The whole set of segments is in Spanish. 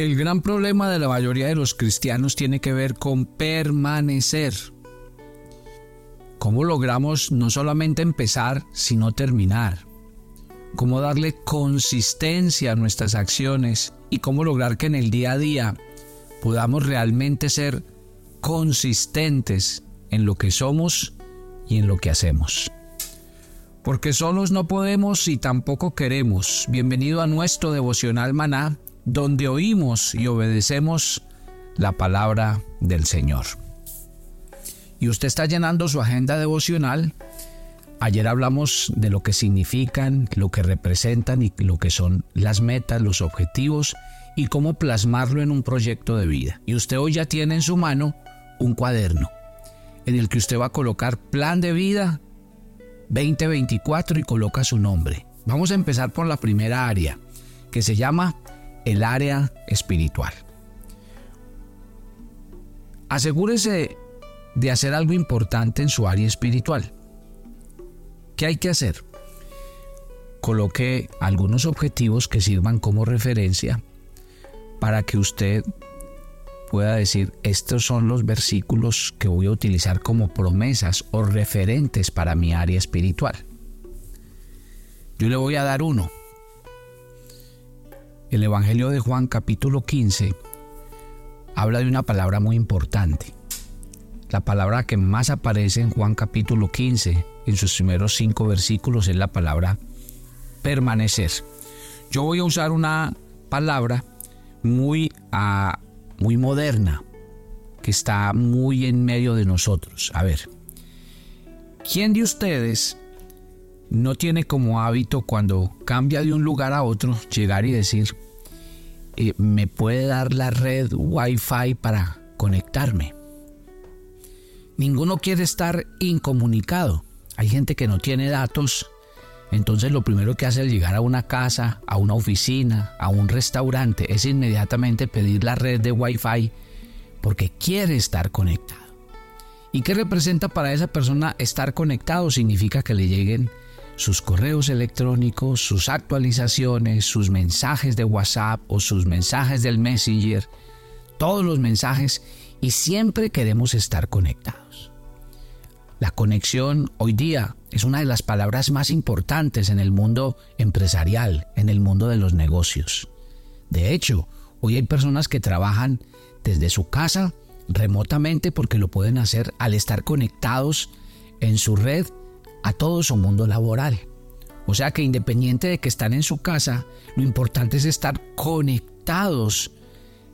El gran problema de la mayoría de los cristianos tiene que ver con permanecer. ¿Cómo logramos no solamente empezar, sino terminar? ¿Cómo darle consistencia a nuestras acciones? ¿Y cómo lograr que en el día a día podamos realmente ser consistentes en lo que somos y en lo que hacemos? Porque solos no podemos y tampoco queremos. Bienvenido a nuestro devocional maná donde oímos y obedecemos la palabra del Señor. Y usted está llenando su agenda devocional. Ayer hablamos de lo que significan, lo que representan y lo que son las metas, los objetivos y cómo plasmarlo en un proyecto de vida. Y usted hoy ya tiene en su mano un cuaderno en el que usted va a colocar plan de vida 2024 y coloca su nombre. Vamos a empezar por la primera área que se llama el área espiritual. Asegúrese de hacer algo importante en su área espiritual. ¿Qué hay que hacer? Coloque algunos objetivos que sirvan como referencia para que usted pueda decir, estos son los versículos que voy a utilizar como promesas o referentes para mi área espiritual. Yo le voy a dar uno. El Evangelio de Juan capítulo 15 habla de una palabra muy importante. La palabra que más aparece en Juan capítulo 15, en sus primeros cinco versículos, es la palabra permanecer. Yo voy a usar una palabra muy, ah, muy moderna, que está muy en medio de nosotros. A ver, ¿quién de ustedes no tiene como hábito cuando cambia de un lugar a otro llegar y decir, eh, ¿me puede dar la red Wi-Fi para conectarme? Ninguno quiere estar incomunicado. Hay gente que no tiene datos, entonces lo primero que hace al llegar a una casa, a una oficina, a un restaurante, es inmediatamente pedir la red de Wi-Fi porque quiere estar conectado. ¿Y qué representa para esa persona estar conectado? Significa que le lleguen sus correos electrónicos, sus actualizaciones, sus mensajes de WhatsApp o sus mensajes del Messenger, todos los mensajes y siempre queremos estar conectados. La conexión hoy día es una de las palabras más importantes en el mundo empresarial, en el mundo de los negocios. De hecho, hoy hay personas que trabajan desde su casa remotamente porque lo pueden hacer al estar conectados en su red a todo su mundo laboral. O sea que independiente de que están en su casa, lo importante es estar conectados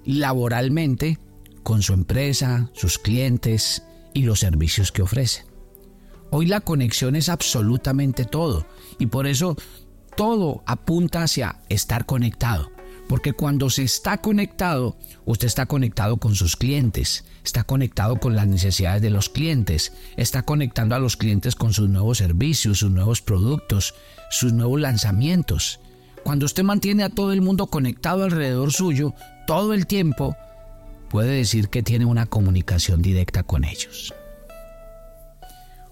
laboralmente con su empresa, sus clientes y los servicios que ofrecen. Hoy la conexión es absolutamente todo y por eso todo apunta hacia estar conectado. Porque cuando se está conectado, usted está conectado con sus clientes, está conectado con las necesidades de los clientes, está conectando a los clientes con sus nuevos servicios, sus nuevos productos, sus nuevos lanzamientos. Cuando usted mantiene a todo el mundo conectado alrededor suyo todo el tiempo, puede decir que tiene una comunicación directa con ellos.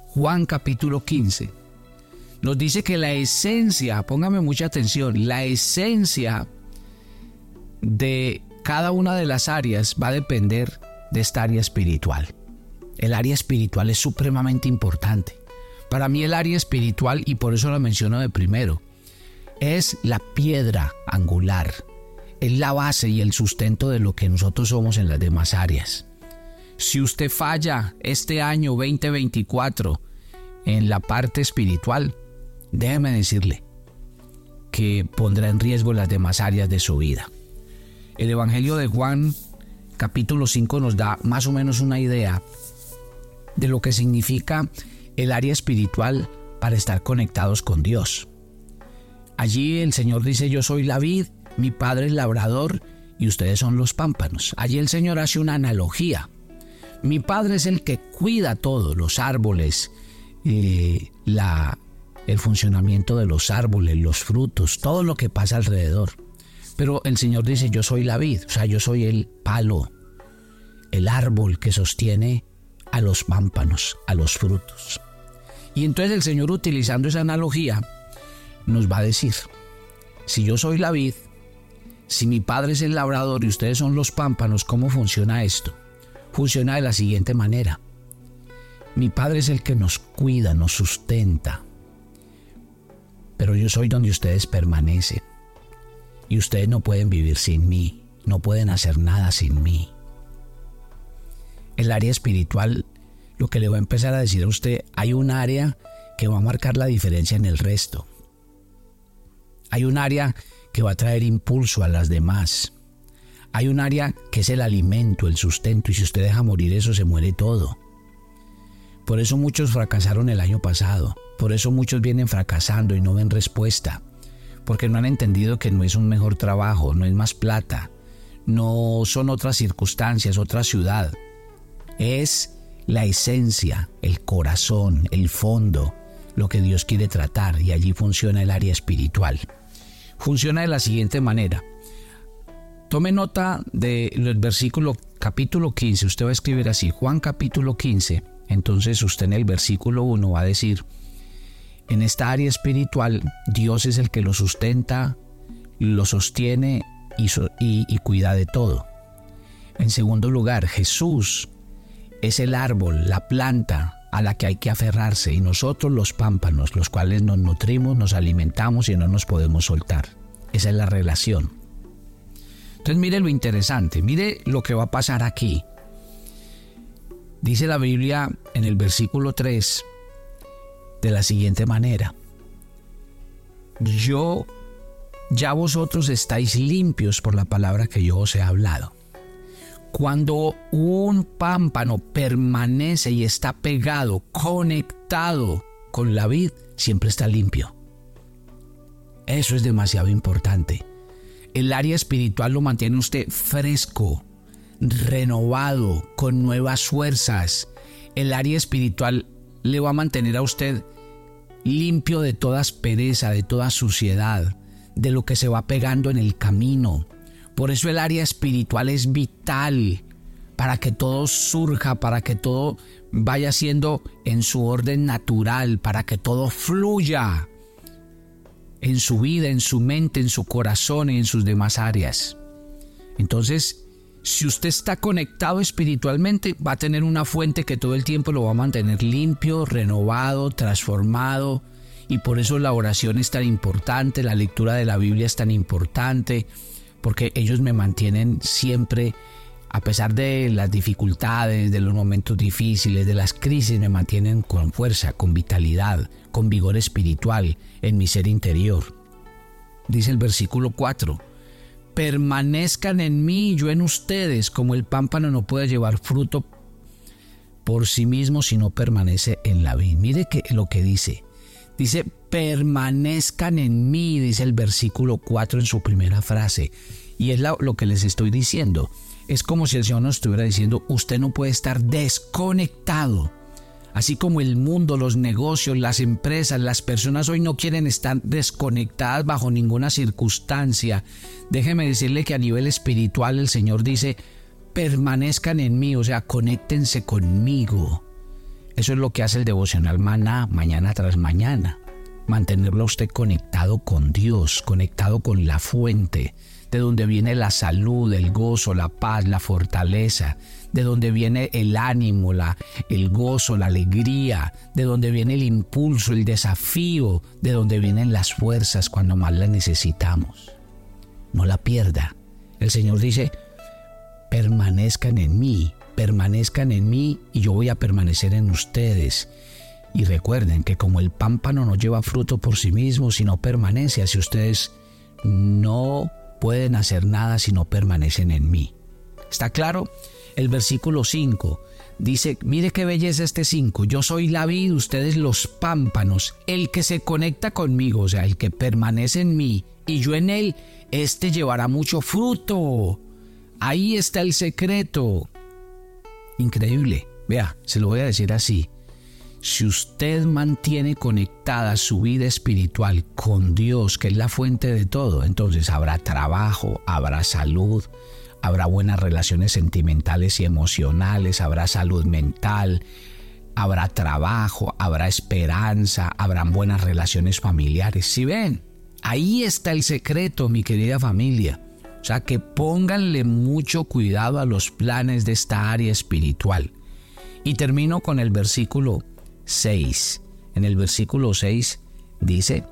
Juan capítulo 15 nos dice que la esencia, póngame mucha atención, la esencia de cada una de las áreas va a depender de esta área espiritual. El área espiritual es supremamente importante. Para mí el área espiritual, y por eso lo menciono de primero, es la piedra angular, es la base y el sustento de lo que nosotros somos en las demás áreas. Si usted falla este año 2024 en la parte espiritual, déjeme decirle que pondrá en riesgo las demás áreas de su vida. El Evangelio de Juan capítulo 5 nos da más o menos una idea de lo que significa el área espiritual para estar conectados con Dios. Allí el Señor dice, yo soy la vid, mi Padre es labrador y ustedes son los pámpanos. Allí el Señor hace una analogía. Mi Padre es el que cuida todo, los árboles, eh, la, el funcionamiento de los árboles, los frutos, todo lo que pasa alrededor. Pero el Señor dice, yo soy la vid, o sea, yo soy el palo, el árbol que sostiene a los pámpanos, a los frutos. Y entonces el Señor utilizando esa analogía nos va a decir, si yo soy la vid, si mi padre es el labrador y ustedes son los pámpanos, ¿cómo funciona esto? Funciona de la siguiente manera. Mi padre es el que nos cuida, nos sustenta. Pero yo soy donde ustedes permanecen. Y ustedes no pueden vivir sin mí, no pueden hacer nada sin mí. El área espiritual, lo que le voy a empezar a decir a usted, hay un área que va a marcar la diferencia en el resto. Hay un área que va a traer impulso a las demás. Hay un área que es el alimento, el sustento, y si usted deja morir eso, se muere todo. Por eso muchos fracasaron el año pasado. Por eso muchos vienen fracasando y no ven respuesta. Porque no han entendido que no es un mejor trabajo, no es más plata, no son otras circunstancias, otra ciudad. Es la esencia, el corazón, el fondo, lo que Dios quiere tratar y allí funciona el área espiritual. Funciona de la siguiente manera. Tome nota del versículo capítulo 15, usted va a escribir así, Juan capítulo 15, entonces usted en el versículo 1 va a decir, en esta área espiritual Dios es el que lo sustenta, lo sostiene y, cuida de todo. En segundo lugar, Jesús es el árbol, la planta a la que hay que aferrarse y nosotros los pámpanos, los cuales nos nutrimos, nos alimentamos y no nos podemos soltar. Esa es la relación. Entonces mire lo interesante, mire lo que va a pasar aquí. Dice la Biblia en el versículo 3 de la siguiente manera. Yo, ya vosotros estáis limpios por la palabra que yo os he hablado. Cuando un pámpano permanece y está pegado, conectado con la vid, siempre está limpio. Eso es demasiado importante. El área espiritual lo mantiene usted fresco, renovado, con nuevas fuerzas. El área espiritual le va a mantener a usted limpio de toda aspereza, de toda suciedad, de lo que se va pegando en el camino. Por eso el área espiritual es vital para que todo surja, para que todo vaya siendo en su orden natural, para que todo fluya en su vida, en su mente, en su corazón y en sus demás áreas. Entonces, si usted está conectado espiritualmente, va a tener una fuente que todo el tiempo lo va a mantener limpio, renovado, transformado. Y por eso la oración es tan importante, la lectura de la Biblia es tan importante, porque ellos me mantienen siempre, a pesar de las dificultades, de los momentos difíciles, de las crisis, me mantienen con fuerza, con vitalidad, con vigor espiritual en mi ser interior. Dice el versículo 4 permanezcan en mí y yo en ustedes, como el pámpano no puede llevar fruto por sí mismo si no permanece en la vid. Mire lo que dice. Dice, permanezcan en mí, dice el versículo 4 en su primera frase. Y es lo que les estoy diciendo. Es como si el Señor nos estuviera diciendo, usted no puede estar desconectado Así como el mundo, los negocios, las empresas, las personas hoy no quieren estar desconectadas bajo ninguna circunstancia. Déjeme decirle que a nivel espiritual el Señor dice, permanezcan en mí, o sea, conéctense conmigo. Eso es lo que hace el devocional maná mañana tras mañana. Mantenerlo usted conectado con Dios, conectado con la fuente, de donde viene la salud, el gozo, la paz, la fortaleza, de donde viene el ánimo, la, el gozo, la alegría, de donde viene el impulso, el desafío, de donde vienen las fuerzas cuando más las necesitamos. No la pierda. El Señor dice, permanezcan en mí, permanezcan en mí y yo voy a permanecer en ustedes. Y recuerden que como el pámpano no lleva fruto por sí mismo, sino permanece, así ustedes no pueden hacer nada si no permanecen en mí. ¿Está claro? El versículo 5 dice, mire qué belleza este 5, yo soy la vid, ustedes los pámpanos, el que se conecta conmigo, o sea, el que permanece en mí y yo en él, este llevará mucho fruto. Ahí está el secreto. Increíble. Vea, se lo voy a decir así. Si usted mantiene conectada su vida espiritual con Dios, que es la fuente de todo, entonces habrá trabajo, habrá salud, habrá buenas relaciones sentimentales y emocionales, habrá salud mental, habrá trabajo, habrá esperanza, habrán buenas relaciones familiares. Si ven, ahí está el secreto, mi querida familia. O sea que pónganle mucho cuidado a los planes de esta área espiritual. Y termino con el versículo 6. En el versículo 6 dice,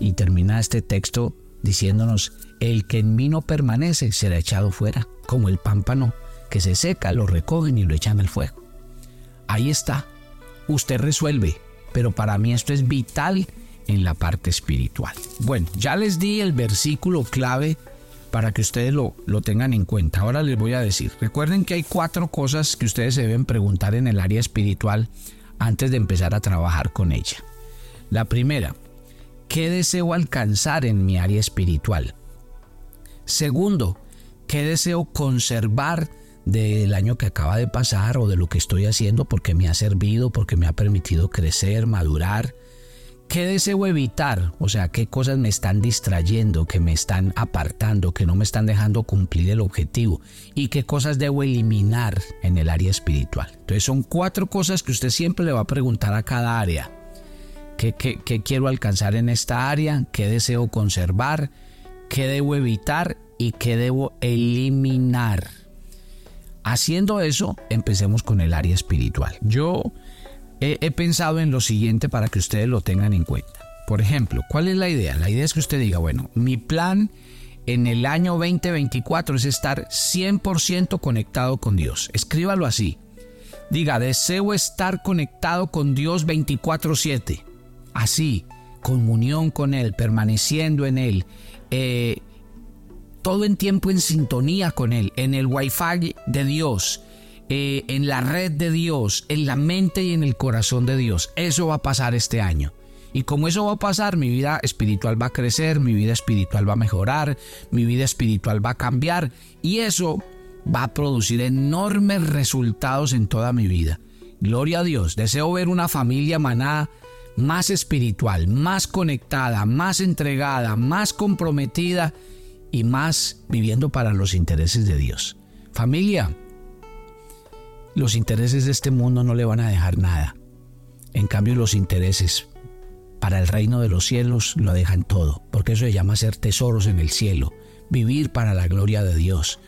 y termina este texto diciéndonos, el que en mí no permanece será echado fuera, como el pámpano que se seca, lo recogen y lo echan al fuego. Ahí está, usted resuelve, pero para mí esto es vital en la parte espiritual. Bueno, ya les di el versículo clave para que ustedes lo, lo tengan en cuenta. Ahora les voy a decir, recuerden que hay cuatro cosas que ustedes se deben preguntar en el área espiritual antes de empezar a trabajar con ella. La primera, ¿qué deseo alcanzar en mi área espiritual? Segundo, ¿qué deseo conservar del año que acaba de pasar o de lo que estoy haciendo porque me ha servido, porque me ha permitido crecer, madurar? ¿Qué deseo evitar? O sea, ¿qué cosas me están distrayendo, que me están apartando, que no me están dejando cumplir el objetivo? ¿Y qué cosas debo eliminar en el área espiritual? Entonces son cuatro cosas que usted siempre le va a preguntar a cada área. ¿Qué, qué quiero alcanzar en esta área? ¿Qué deseo conservar? ¿Qué debo evitar? ¿Y qué debo eliminar? Haciendo eso, empecemos con el área espiritual. Yo he, pensado en lo siguiente para que ustedes lo tengan en cuenta. Por ejemplo, ¿cuál es la idea? La idea es que usted diga, bueno, mi plan en el año 2024 es estar 100% conectado con Dios. Escríbalo así. Diga, deseo estar conectado con Dios 24/7. Así, comunión con Él, permaneciendo en Él. Eh, todo en tiempo en sintonía con Él, en el wifi de Dios, eh, en la red de Dios, en la mente y en el corazón de Dios. Eso va a pasar este año. Y como eso va a pasar, mi vida espiritual va a crecer, mi vida espiritual va a mejorar, mi vida espiritual va a cambiar y eso va a producir enormes resultados en toda mi vida. Gloria a Dios, deseo ver una familia maná más espiritual, más conectada, más entregada, más comprometida y más viviendo para los intereses de Dios. Familia, los intereses de este mundo no le van a dejar nada. En cambio, los intereses para el reino de los cielos lo dejan todo, porque eso se llama ser tesoros en el cielo, vivir para la gloria de Dios.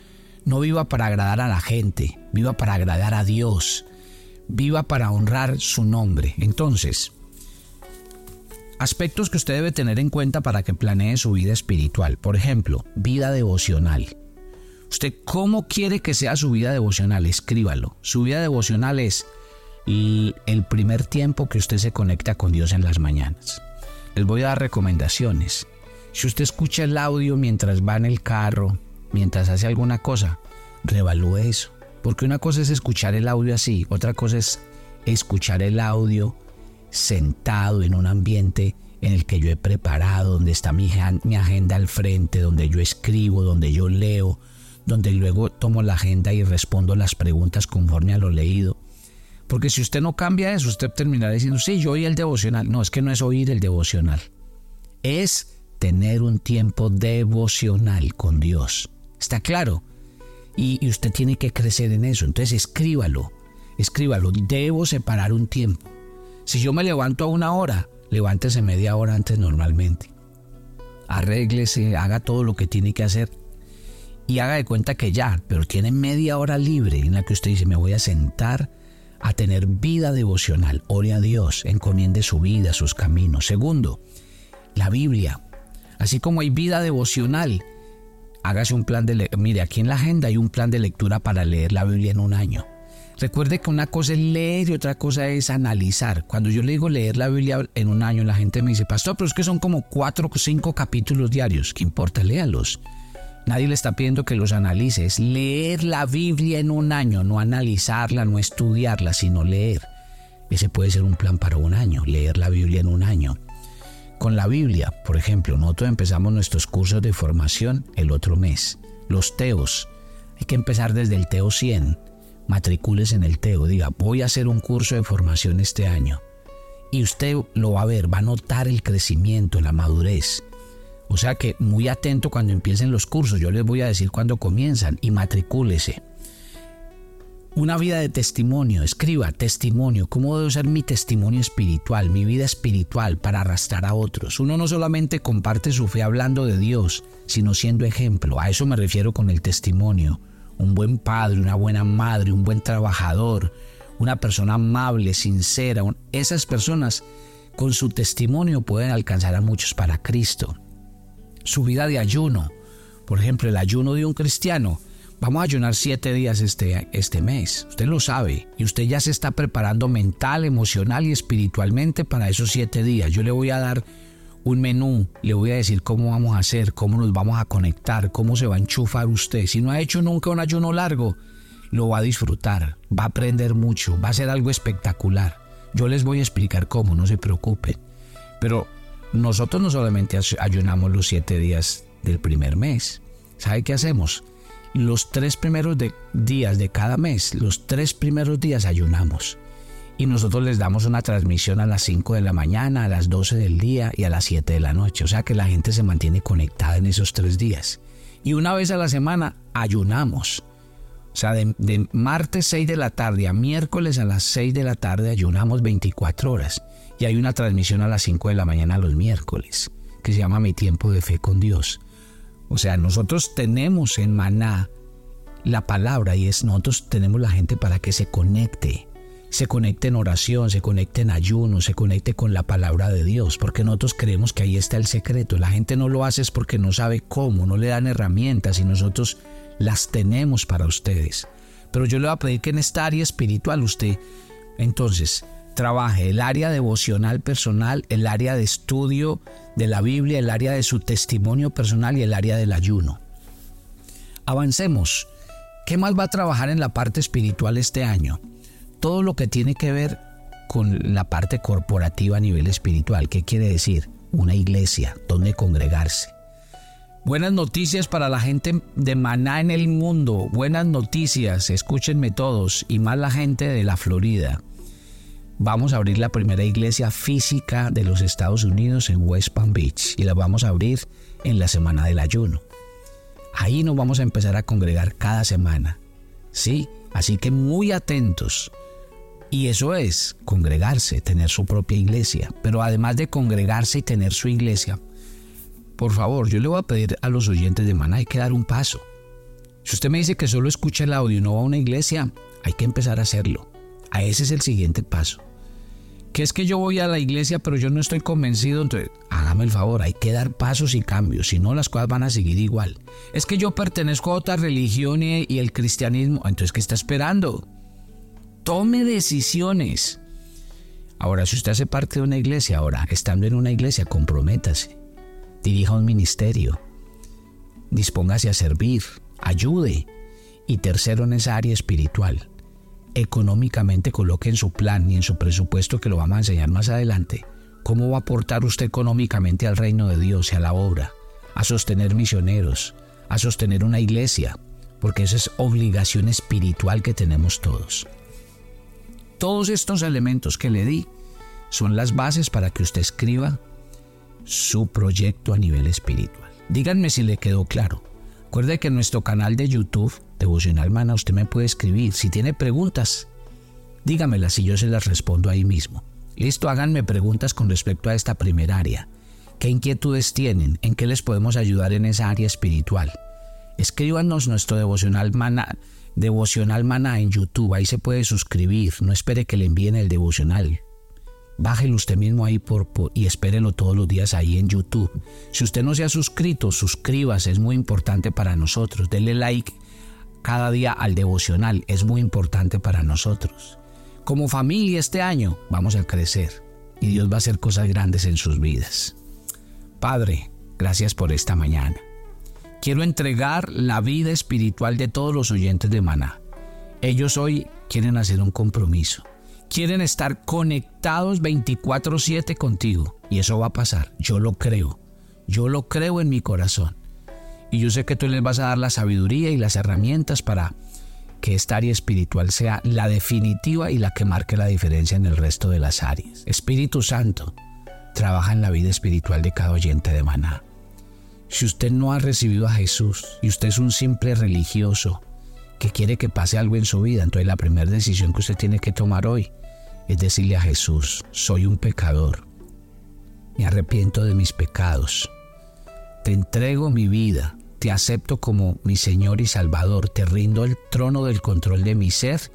No viva para agradar a la gente, viva para agradar a Dios, viva para honrar su nombre. Entonces, aspectos que usted debe tener en cuenta para que planee su vida espiritual. Por ejemplo, vida devocional. ¿Usted cómo quiere que sea su vida devocional? Escríbalo. Su vida devocional es el primer tiempo que usted se conecta con Dios en las mañanas. Les voy a dar recomendaciones. Si usted escucha el audio mientras va en el carro, mientras hace alguna cosa, revalúe eso. Porque una cosa es escuchar el audio así, otra cosa es escuchar el audio sentado en un ambiente en el que yo he preparado, donde está mi, mi agenda al frente, donde yo escribo, donde yo leo, donde luego tomo la agenda y respondo las preguntas conforme a lo leído. Porque si usted no cambia eso, usted terminará diciendo, sí, yo oí el devocional. No, es que no es oír el devocional. Es tener un tiempo devocional con Dios. ¿Está claro? Y, usted tiene que crecer en eso. Entonces escríbalo, escríbalo. Debo separar un tiempo. Si yo me levanto a una hora, levántese media hora antes normalmente. Arréglese, haga todo lo que tiene que hacer y haga de cuenta que ya, pero tiene media hora libre en la que usted dice, me voy a sentar a tener vida devocional. Ore a Dios, encomiende su vida, sus caminos. Segundo, la Biblia. Así como hay vida devocional, hágase un plan de... Mire, aquí en la agenda hay un plan de lectura para leer la Biblia en un año. Recuerde que una cosa es leer y otra cosa es analizar. Cuando yo le digo leer la Biblia en un año, la gente me dice, pastor, pero es que son como cuatro o cinco capítulos diarios. ¿Qué importa? Léalos. Nadie le está pidiendo que los analice. Es leer la Biblia en un año, no analizarla, no estudiarla, sino leer. Ese puede ser un plan para un año, leer la Biblia en un año. Con la Biblia, por ejemplo, nosotros empezamos nuestros cursos de formación el otro mes. Los teos. Hay que empezar desde el teo 100 matricules en el TEO, diga, voy a hacer un curso de formación este año. Y usted lo va a ver, va a notar el crecimiento, la madurez. O sea que muy atento cuando empiecen los cursos, yo les voy a decir cuándo comienzan y matricúlese. Una vida de testimonio, escriba testimonio, cómo debe ser mi testimonio espiritual, mi vida espiritual para arrastrar a otros. Uno no solamente comparte su fe hablando de Dios, sino siendo ejemplo. A eso me refiero con el testimonio. Un buen padre, una buena madre, un buen trabajador, una persona amable, sincera. Esas personas con su testimonio pueden alcanzar a muchos para Cristo. Su vida de ayuno, por ejemplo, el ayuno de un cristiano, Vamos a ayunar siete días este, este mes. Usted lo sabe. Y usted ya se está preparando mental, emocional y espiritualmente para esos siete días. Yo le voy a dar un menú, le voy a decir cómo vamos a hacer, cómo nos vamos a conectar, cómo se va a enchufar usted. Si no ha hecho nunca un ayuno largo, lo va a disfrutar, va a aprender mucho, va a ser algo espectacular. Yo les voy a explicar cómo, no se preocupen. Pero nosotros no solamente ayunamos los siete días del primer mes. ¿Sabe qué hacemos? los tres primeros días de cada mes, los tres primeros días ayunamos. Y nosotros les damos una transmisión a las 5 de la mañana, a las 12 del día y a las 7 de la noche. O sea que la gente se mantiene conectada en esos tres días. Y una vez a la semana ayunamos. O sea, de, martes 6 de la tarde a miércoles a las 6 de la tarde ayunamos 24 horas. Y hay una transmisión a las 5 de la mañana los miércoles, que se llama Mi tiempo de fe con Dios. O sea, nosotros tenemos en Maná la palabra y es nosotros tenemos la gente para que se conecte, se conecte en oración, se conecte en ayuno, se conecte con la palabra de Dios, porque nosotros creemos que ahí está el secreto. La gente no lo hace es porque no sabe cómo, no le dan herramientas y nosotros las tenemos para ustedes. Pero yo le voy a pedir que en esta área espiritual usted entonces trabaje el área devocional personal, el área de estudio de la Biblia, el área de su testimonio personal y el área del ayuno. Avancemos. ¿Qué más va a trabajar en la parte espiritual este año? Todo lo que tiene que ver con la parte corporativa a nivel espiritual. ¿Qué quiere decir? Una iglesia donde congregarse. Buenas noticias para la gente de Maná en el mundo. Buenas noticias, escúchenme todos, y más la gente de la Florida vamos a abrir la primera iglesia física de los Estados Unidos en West Palm Beach y la vamos a abrir en la semana del ayuno. Ahí nos vamos a empezar a congregar cada semana. Sí, así que muy atentos. Y eso es congregarse, tener su propia iglesia. Pero además de congregarse y tener su iglesia, por favor, yo le voy a pedir a los oyentes de Maná, hay que dar un paso. Si usted me dice que solo escucha el audio y no va a una iglesia, hay que empezar a hacerlo. A ese es el siguiente paso que es que yo voy a la iglesia pero yo no estoy convencido, entonces hágame el favor, hay que dar pasos y cambios, si no las cosas van a seguir igual. Es que yo pertenezco a otra religión y, y el cristianismo, entonces ¿qué está esperando? Tome decisiones. Ahora, si usted hace parte de una iglesia, ahora, estando en una iglesia, comprométase, dirija un ministerio, dispóngase a servir, ayude. Y tercero, en esa área espiritual, económicamente coloque en su plan y en su presupuesto que lo vamos a enseñar más adelante, cómo va a aportar usted económicamente al reino de Dios y a la obra, a sostener misioneros, a sostener una iglesia, porque esa es obligación espiritual que tenemos todos. Todos estos elementos que le di son las bases para que usted escriba su proyecto a nivel espiritual. Díganme si le quedó claro. Recuerde que en nuestro canal de YouTube Devocional Mana, usted me puede escribir. Si tiene preguntas, dígamelas y yo se las respondo ahí mismo. Listo, háganme preguntas con respecto a esta primera área. ¿Qué inquietudes tienen? ¿En qué les podemos ayudar en esa área espiritual? Escríbanos nuestro devocional mana, devocional mana en YouTube. Ahí se puede suscribir. No espere que le envíen el devocional. Bájelo usted mismo ahí por, y espérenlo todos los días ahí en YouTube. Si usted no se ha suscrito, suscríbase, es muy importante para nosotros. Denle like cada día al devocional es muy importante para nosotros. Como familia este año vamos a crecer y Dios va a hacer cosas grandes en sus vidas. Padre, gracias por esta mañana. Quiero entregar la vida espiritual de todos los oyentes de Maná. Ellos hoy quieren hacer un compromiso. Quieren estar conectados 24/7 contigo. Y eso va a pasar. Yo lo creo. Yo lo creo en mi corazón. Y yo sé que tú les vas a dar la sabiduría y las herramientas para que esta área espiritual sea la definitiva y la que marque la diferencia en el resto de las áreas. Espíritu Santo, trabaja en la vida espiritual de cada oyente de maná. Si usted no ha recibido a Jesús y usted es un simple religioso que quiere que pase algo en su vida. Entonces la primera decisión que usted tiene que tomar hoy es decirle a Jesús, soy un pecador, me arrepiento de mis pecados, te entrego mi vida, te acepto como mi Señor y Salvador, te rindo el trono del control de mi ser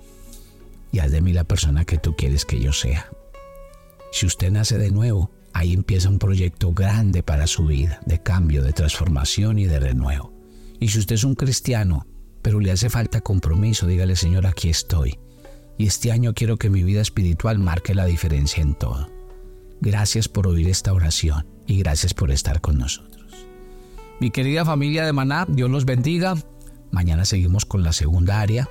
y haz de mí la persona que tú quieres que yo sea. Si usted nace de nuevo, ahí empieza un proyecto grande para su vida, de cambio, de transformación y de renuevo. Y si usted es un cristiano, pero le hace falta compromiso, dígale Señor, aquí estoy. Y este año quiero que mi vida espiritual marque la diferencia en todo. Gracias por oír esta oración y gracias por estar con nosotros. Mi querida familia de Maná, Dios los bendiga. Mañana seguimos con la segunda área,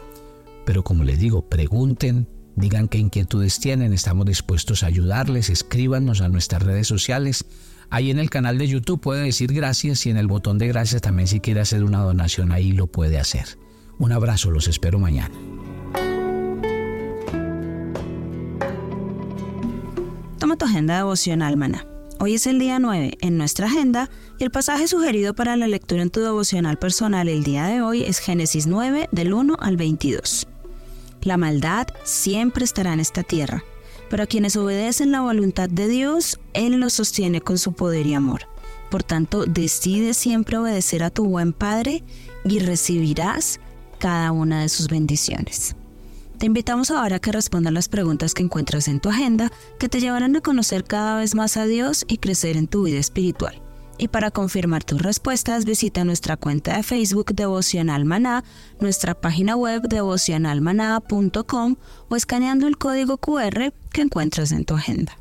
pero como les digo, pregunten, digan qué inquietudes tienen, estamos dispuestos a ayudarles, escríbanos a nuestras redes sociales. Ahí en el canal de YouTube puede decir gracias y en el botón de gracias también si quiere hacer una donación ahí lo puede hacer. Un abrazo, los espero mañana. Toma tu agenda devocional, maná. Hoy es el día 9 en nuestra agenda y el pasaje sugerido para la lectura en tu devocional personal el día de hoy es Génesis 9 del 1 al 22. La maldad siempre estará en esta tierra, pero a quienes obedecen la voluntad de Dios, Él los sostiene con su poder y amor. Por tanto, decide siempre obedecer a tu buen Padre y recibirás cada una de sus bendiciones. Te invitamos ahora a que respondas las preguntas que encuentras en tu agenda que te llevarán a conocer cada vez más a Dios y crecer en tu vida espiritual. Y para confirmar tus respuestas, visita nuestra cuenta de Facebook Devocional Maná, nuestra página web devocionalmaná.com o escaneando el código QR que encuentras en tu agenda.